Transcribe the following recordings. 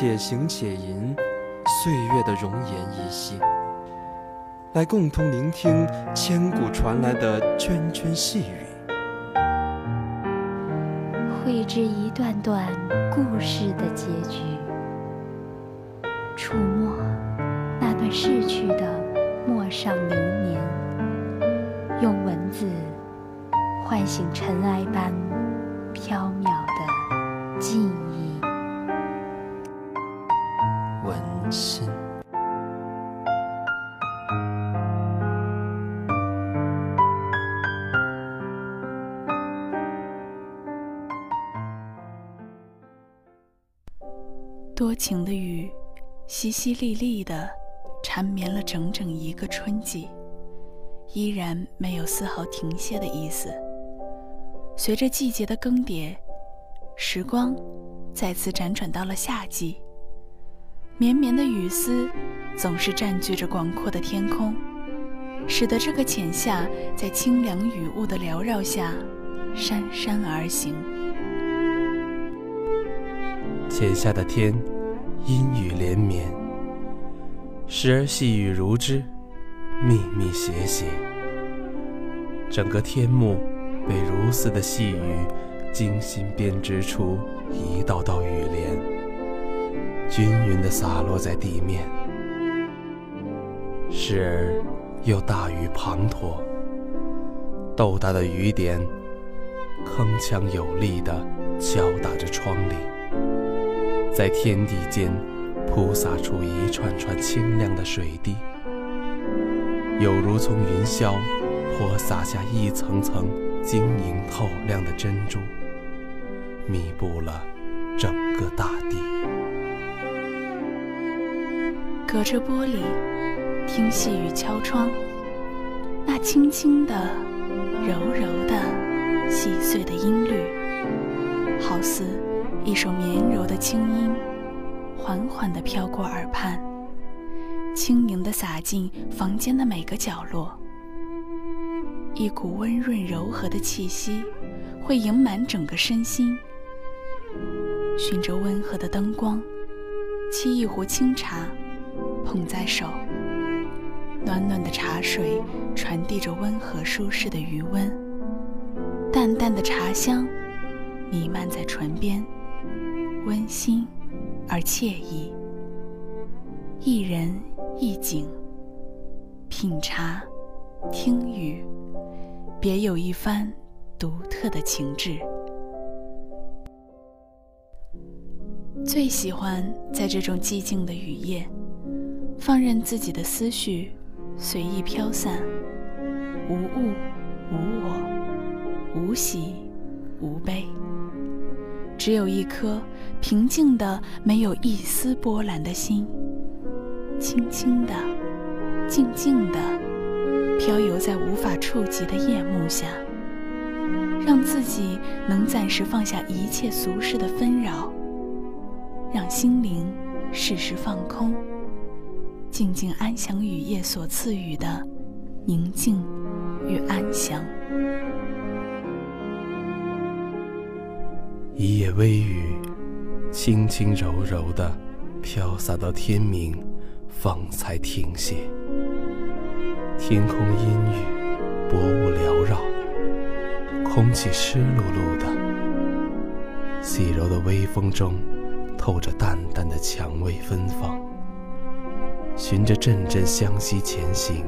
且行且吟，岁月的容颜依稀，来共同聆听千古传来的涓涓细语。绘制一段段故事的结局，触摸那段逝去的陌上流年，用文字唤醒尘埃般飘渺多情的雨，淅淅沥沥的，缠绵了整整一个春季，依然没有丝毫停歇的意思。随着季节的更迭，时光再次辗转到了夏季。绵绵的雨丝总是占据着广阔的天空，使得这个浅夏在清凉雨雾的缭绕下姗姗而行。浅下的天，阴雨连绵，时而细雨如织，密密斜斜。整个天幕被如丝的细雨精心编织出一道道雨帘，均匀地洒落在地面。时而又大雨滂沱，豆大的雨点铿锵有力地敲打着窗棂。在天地间铺洒出一串串清亮的水滴，有如从云霄泼洒下一层层晶莹透亮的珍珠，弥补了整个大地。隔着玻璃，听细雨敲窗，那轻轻的、柔柔的、细碎的音律，好似……一首绵柔的轻音，缓缓地飘过耳畔，轻盈地洒进房间的每个角落。一股温润柔和的气息，会盈满整个身心。循着温和的灯光，沏一壶清茶，捧在手，暖暖的茶水传递着温和舒适的余温，淡淡的茶香弥漫在唇边。温馨而惬意，一人一景，品茶，听雨，别有一番独特的情致。最喜欢在这种寂静的雨夜，放任自己的思绪随意飘散，无物，无我，无喜，无悲。只有一颗平静的、没有一丝波澜的心，轻轻的、静静的飘游在无法触及的夜幕下，让自己能暂时放下一切俗世的纷扰，让心灵适时放空，静静安享雨夜所赐予的宁静与安详。一夜微雨，轻轻柔柔地飘洒到天明，方才停歇。天空阴郁，薄雾缭绕，空气湿漉漉的。细柔的微风中，透着淡淡的蔷薇芬芳。循着阵阵香息前行，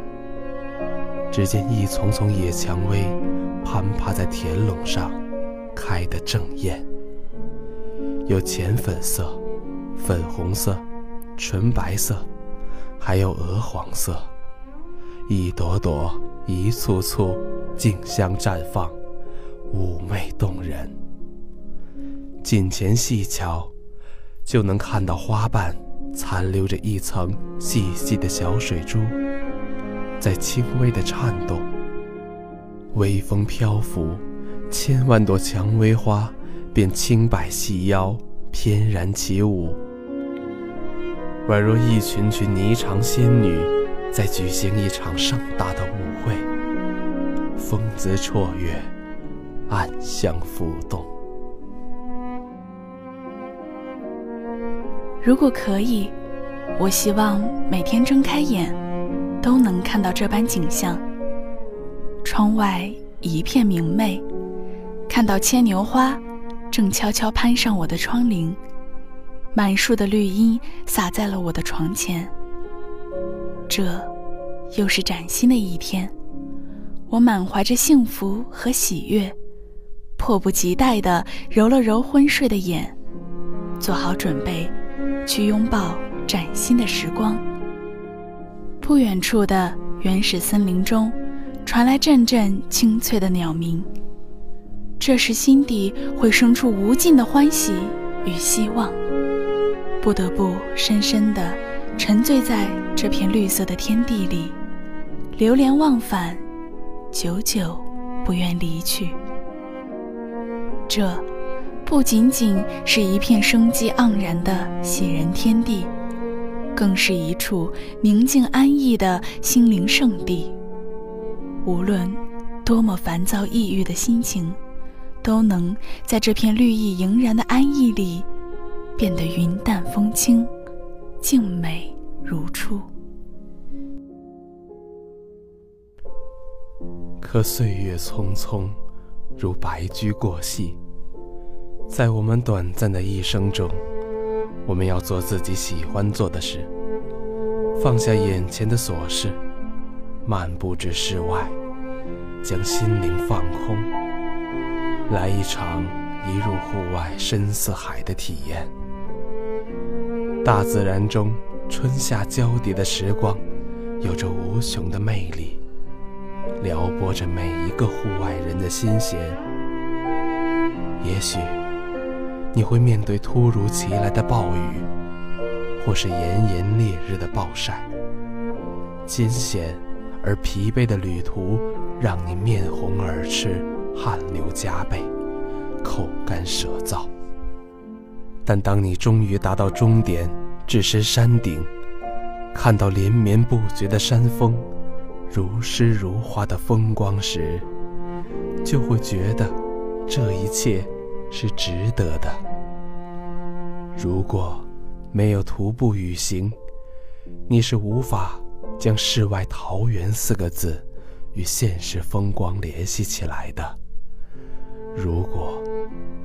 只见一丛丛野蔷薇攀爬在田垄上，开得正艳。有浅粉色、粉红色、纯白色，还有鹅黄色，一朵朵、一簇簇竞相绽放，妩媚动人。近前细瞧，就能看到花瓣残留着一层细细的小水珠，在轻微的颤动。微风漂浮，千万朵蔷薇花便轻摆细腰，翩然起舞，宛若一群群霓裳仙女在举行一场盛大的舞会。风姿绰约，暗香浮动。如果可以，我希望每天睁开眼，都能看到这般景象。窗外一片明媚，看到牵牛花正悄悄攀上我的窗棂，满树的绿荫洒在了我的床前。这，又是崭新的一天，我满怀着幸福和喜悦，迫不及待地揉了揉昏睡的眼，做好准备。去拥抱崭新的时光。不远处的原始森林中，传来阵阵清脆的鸟鸣。这时心底会生出无尽的欢喜与希望，不得不深深地沉醉在这片绿色的天地里，流连忘返，久久不愿离去。这。不仅仅是一片生机盎然的喜人天地，更是一处宁静安逸的心灵圣地。无论多么烦躁抑郁的心情，都能在这片绿意盈然的安逸里，变得云淡风轻，静美如初。可岁月匆匆，如白驹过隙。在我们短暂的一生中，我们要做自己喜欢做的事，放下眼前的琐事，漫步至室外，将心灵放空，来一场一入户外深似海的体验。大自然中春夏交叠的时光，有着无穷的魅力，撩拨着每一个户外人的心弦。也许。你会面对突如其来的暴雨，或是炎炎烈日的暴晒。艰险而疲惫的旅途让你面红耳赤、汗流浃背、口干舌燥。但当你终于达到终点，置身山顶，看到连绵不绝的山峰、如诗如画的风光时，就会觉得这一切。是值得的。如果没有徒步旅行，你是无法将“世外桃源”四个字与现实风光联系起来的。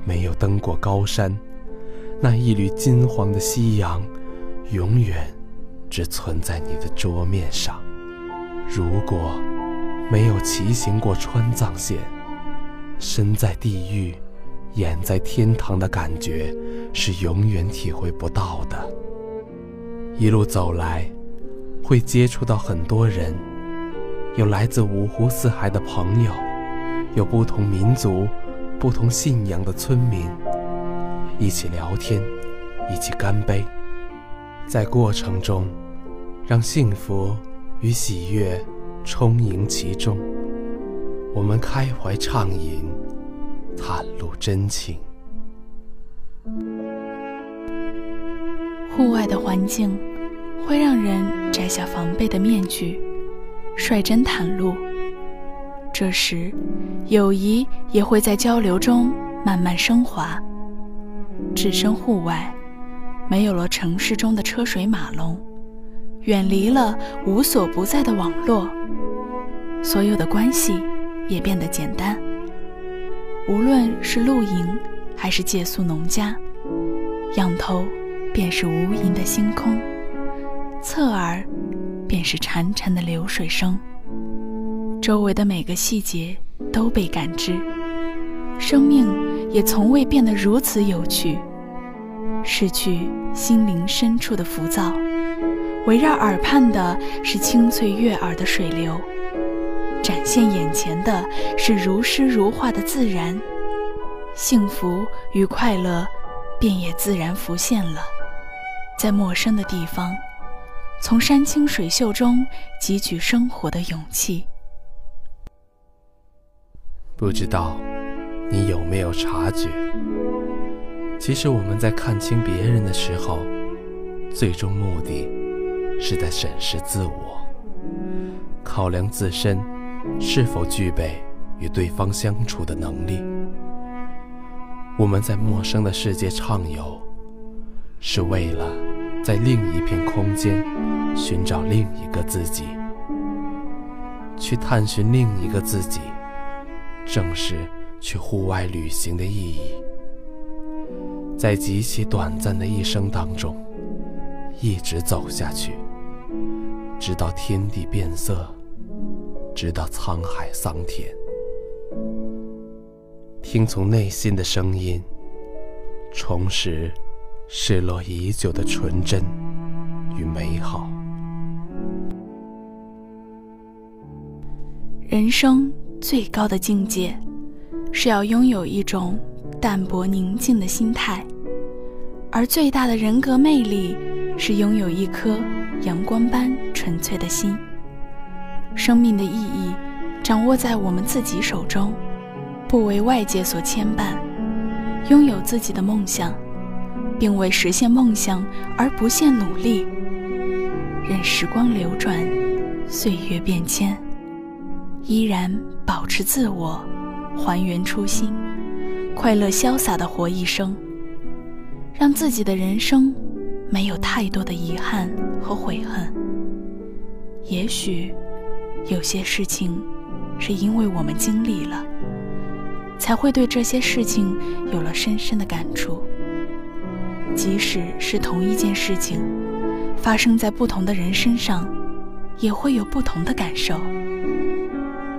没有登过高山，那一缕金黄的夕阳永远只存在你的桌面上。如果没有骑行过川藏线，身在地狱。眼在天堂的感觉是永远体会不到的。一路走来，会接触到很多人，有来自五湖四海的朋友，有不同民族、不同信仰的村民，一起聊天，一起干杯，在过程中，让幸福与喜悦充盈其中，我们开怀畅饮。袒露真情。户外的环境会让人摘下防备的面具，率真袒露。这时，友谊也会在交流中慢慢升华。置身户外，没有了城市中的车水马龙，远离了无所不在的网络，所有的关系也变得简单。无论是露营，还是借宿农家，仰头便是无垠的星空，侧耳便是潺潺的流水声。周围的每个细节都被感知，生命也从未变得如此有趣。失去心灵深处的浮躁，围绕耳畔的是清脆悦耳的水流。展现眼前的是如诗如画的自然，幸福与快乐便也自然浮现了。在陌生的地方，从山清水秀中汲取生活的勇气。不知道你有没有察觉，其实我们在看清别人的时候，最终目的是在审视自我，考量自身是否具备与对方相处的能力。我们在陌生的世界畅游，是为了在另一片空间寻找另一个自己，去探寻另一个自己。正是去户外旅行的意义，在极其短暂的一生当中，一直走下去，直到天地变色，直到沧海桑田，听从内心的声音，重拾失落已久的纯真与美好。人生。最高的境界，是要拥有一种淡泊宁静的心态；而最大的人格魅力，是拥有一颗阳光般纯粹的心。生命的意义，掌握在我们自己手中，不为外界所牵绊。拥有自己的梦想，并为实现梦想而不懈努力。任时光流转，岁月变迁，依然。保持自我，还原初心，快乐潇洒的活一生，让自己的人生没有太多的遗憾和悔恨。也许有些事情是因为我们经历了，才会对这些事情有了深深的感触。即使是同一件事情，发生在不同的人身上，也会有不同的感受。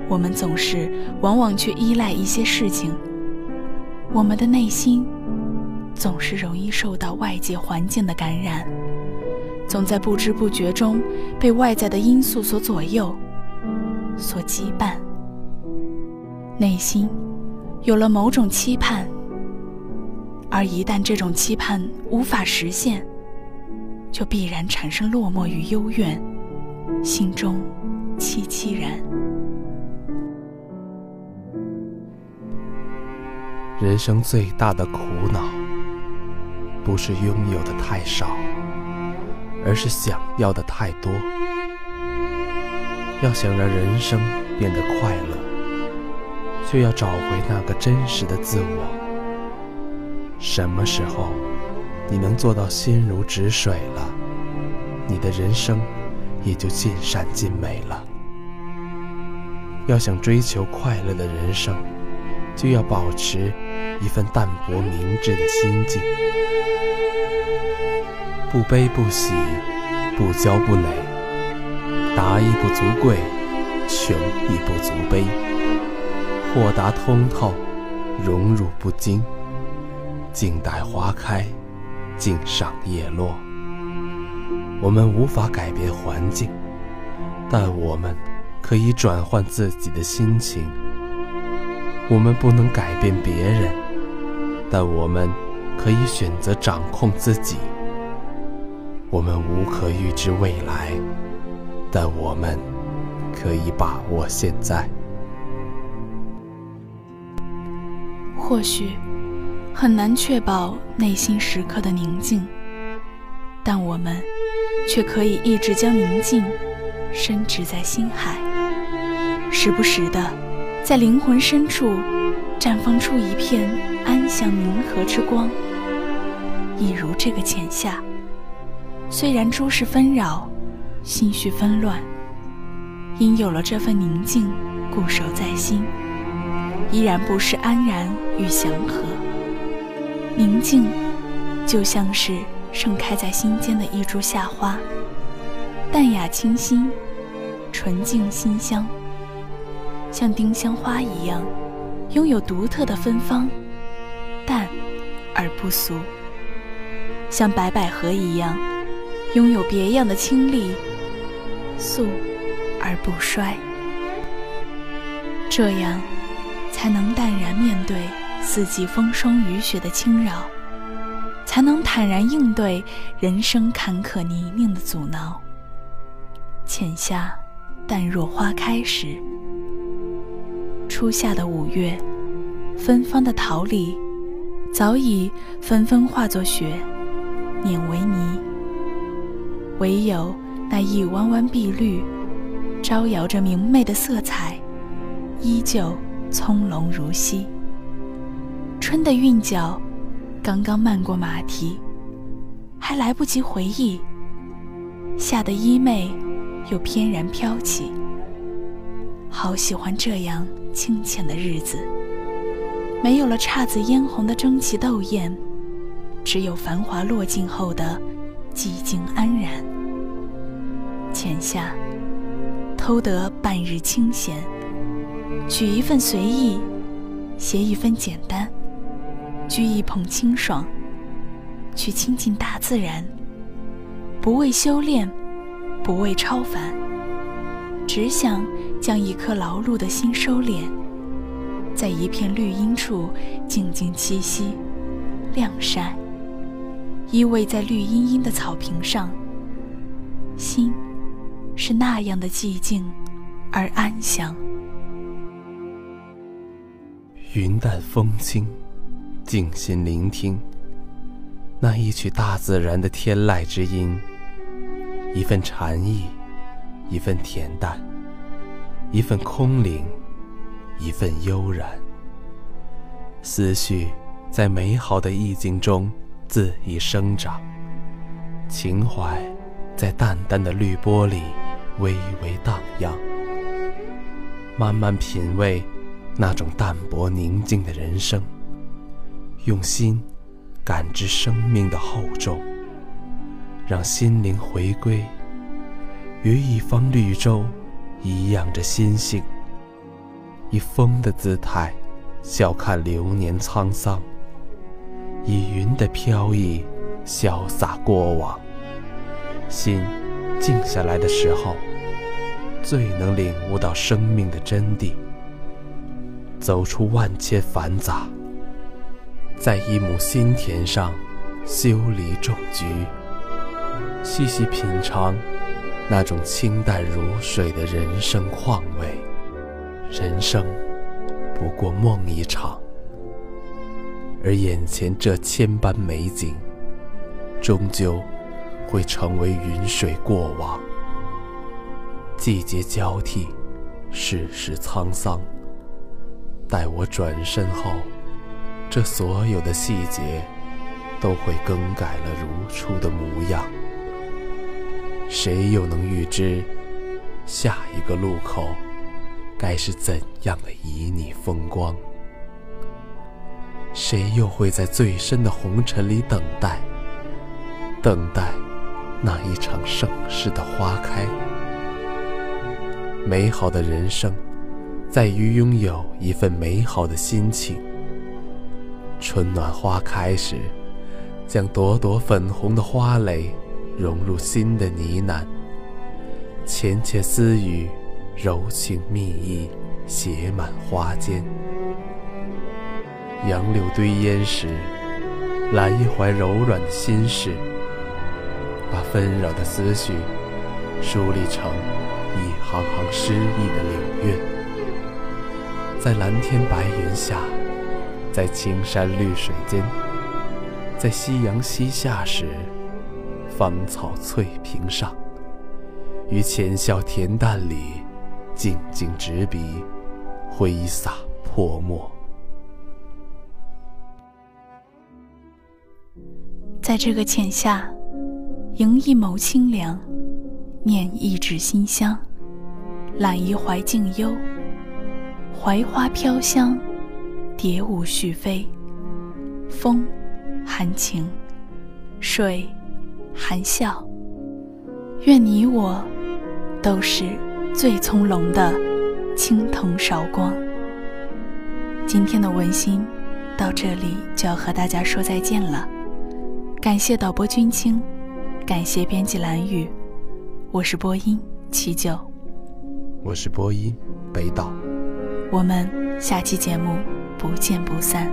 我们总是往往去依赖一些事情，我们的内心总是容易受到外界环境的感染，总在不知不觉中被外在的因素所左右、所羁绊。内心有了某种期盼，而一旦这种期盼无法实现，就必然产生落寞与幽怨，心中凄凄然。人生最大的苦恼，不是拥有的太少，而是想要的太多。要想让人生变得快乐，就要找回那个真实的自我。什么时候你能做到心如止水了，你的人生也就尽善尽美了。要想追求快乐的人生，就要保持。一份淡泊明志的心境，不悲不喜，不骄不馁，达亦不足贵，穷亦不足悲，豁达通透，荣辱不惊，静待花开，静赏叶落。我们无法改变环境，但我们可以转换自己的心情。我们不能改变别人。但我们可以选择掌控自己。我们无可预知未来，但我们可以把握现在。或许很难确保内心时刻的宁静，但我们却可以一直将宁静深植在心海，时不时的在灵魂深处绽放出一片。安详宁和之光，一如这个浅夏。虽然诸事纷扰，心绪纷乱，因有了这份宁静固守在心，依然不失安然与祥和。宁静，就像是盛开在心间的一株夏花，淡雅清新，纯净馨香，像丁香花一样，拥有独特的芬芳。淡而不俗，像白百合一样，拥有别样的清丽；素而不衰，这样才能淡然面对四季风霜雨雪的侵扰，才能坦然应对人生坎坷泥泞的阻挠。浅夏，淡若花开时。初夏的五月，芬芳的桃李，早已纷纷化作雪，碾为泥。唯有那一弯弯碧绿，招摇着明媚的色彩，依旧葱茏如昔。春的韵脚，刚刚漫过马蹄，还来不及回忆，夏的衣袂又翩然飘起。好喜欢这样清浅的日子，没有了姹紫嫣红的争奇斗艳，只有繁华落尽后的寂静安然。浅夏，偷得半日清闲，取一份随意，写一份简单，掬一捧清爽，去亲近大自然，不为修炼，不为超凡，只想。将一颗劳碌的心收敛，在一片绿荫处静静栖息、晾晒，依偎在绿茵茵的草坪上，心是那样的寂静而安详。云淡风轻，静心聆听那一曲大自然的天籁之音，一份禅意，一份恬淡。一份空灵，一份悠然。思绪在美好的意境中恣意生长，情怀在淡淡的绿波里微微荡漾。慢慢品味那种淡泊宁静的人生，用心感知生命的厚重，让心灵回归于一方绿洲。颐养着心性，以风的姿态笑看流年沧桑，以云的飘逸潇洒过往。心静下来的时候，最能领悟到生命的真谛。走出万千繁杂，在一亩心田上修篱种菊，细细品尝。那种清淡如水的人生况味，人生不过梦一场，而眼前这千般美景，终究会成为云水过往。季节交替，世事沧桑，待我转身后，这所有的细节都会更改了如初的模样。谁又能预知下一个路口该是怎样的旖旎风光？谁又会在最深的红尘里等待，等待那一场盛世的花开？美好的人生在于拥有一份美好的心情。春暖花开时，将朵朵粉红的花蕾。融入心的呢喃，浅浅私语，柔情蜜意，写满花间。杨柳堆烟时，揽一怀柔软的心事，把纷扰的思绪梳理成一行行诗意的柳韵。在蓝天白云下，在青山绿水间，在夕阳西下时。芳草翠屏上，于浅笑恬淡里，静静执笔，挥洒泼墨。在这个浅夏，迎一眸清凉，念一纸馨香，揽一怀静幽，槐花飘香，蝶舞续飞，风含情，水。含笑，愿你我都是最从容的青铜韶光。今天的文心到这里就要和大家说再见了，感谢导播君清，感谢编辑蓝雨，我是播音七九，我是播音北岛，我们下期节目不见不散。